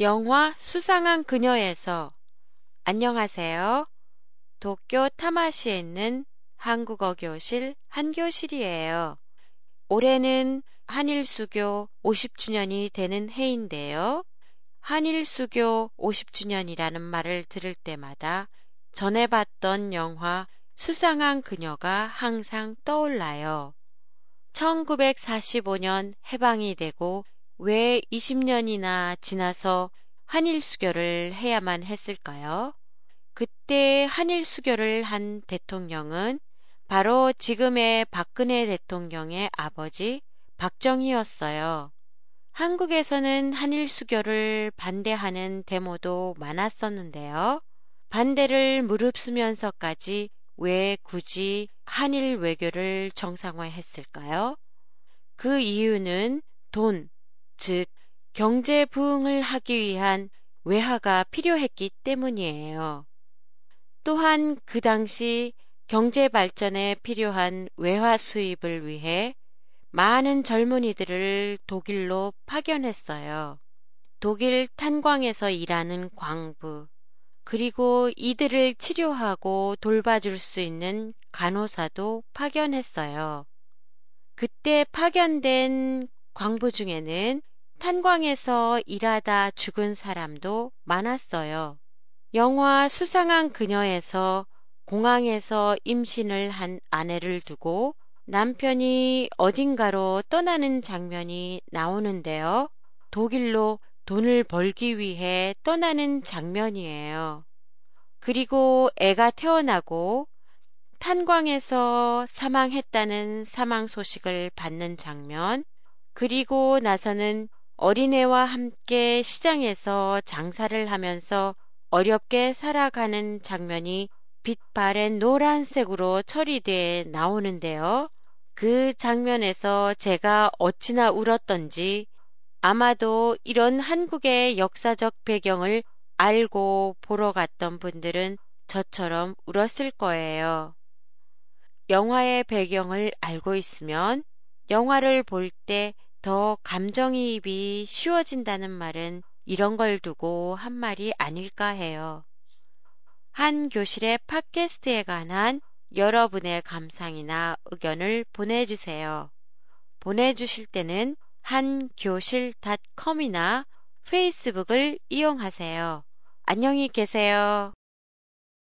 영화 수상한 그녀에서 안녕하세요. 도쿄 타마시에 있는 한국어 교실 한교실이에요. 올해는 한일수교 50주년이 되는 해인데요. 한일수교 50주년이라는 말을 들을 때마다 전에 봤던 영화 수상한 그녀가 항상 떠올라요. 1945년 해방이 되고 왜 20년이나 지나서 한일 수교를 해야만 했을까요? 그때 한일 수교를 한 대통령은 바로 지금의 박근혜 대통령의 아버지 박정희였어요. 한국에서는 한일 수교를 반대하는 데모도 많았었는데요. 반대를 무릅쓰면서까지 왜 굳이 한일 외교를 정상화했을까요? 그 이유는 돈, 즉 경제 부흥을 하기 위한 외화가 필요했기 때문이에요. 또한 그 당시 경제 발전에 필요한 외화 수입을 위해 많은 젊은이들을 독일로 파견했어요. 독일 탄광에서 일하는 광부, 그리고 이들을 치료하고 돌봐줄 수 있는 간호사도 파견했어요. 그때 파견된 광부 중에는 탄광에서 일하다 죽은 사람도 많았어요. 영화 수상한 그녀에서 공항에서 임신을 한 아내를 두고 남편이 어딘가로 떠나는 장면이 나오는데요. 독일로 돈을 벌기 위해 떠나는 장면이에요. 그리고 애가 태어나고 탄광에서 사망했다는 사망 소식을 받는 장면, 그리고 나서는 어린애와 함께 시장에서 장사를 하면서 어렵게 살아가는 장면이 빛바랜 노란색으로 처리돼 나오는데요. 그 장면에서 제가 어찌나 울었던지 아마도 이런 한국의 역사적 배경을 알고 보러 갔던 분들은 저처럼 울었을 거예요. 영화의 배경을 알고 있으면 영화를 볼 때 더 감정이입이 쉬워진다는 말은 이런 걸 두고 한 말이 아닐까 해요. 한 교실의 팟캐스트에 관한 여러분의 감상이나 의견을 보내주세요. 보내주실 때는 한교실닷컴이나 페이스북을 이용하세요. 안녕히 계세요.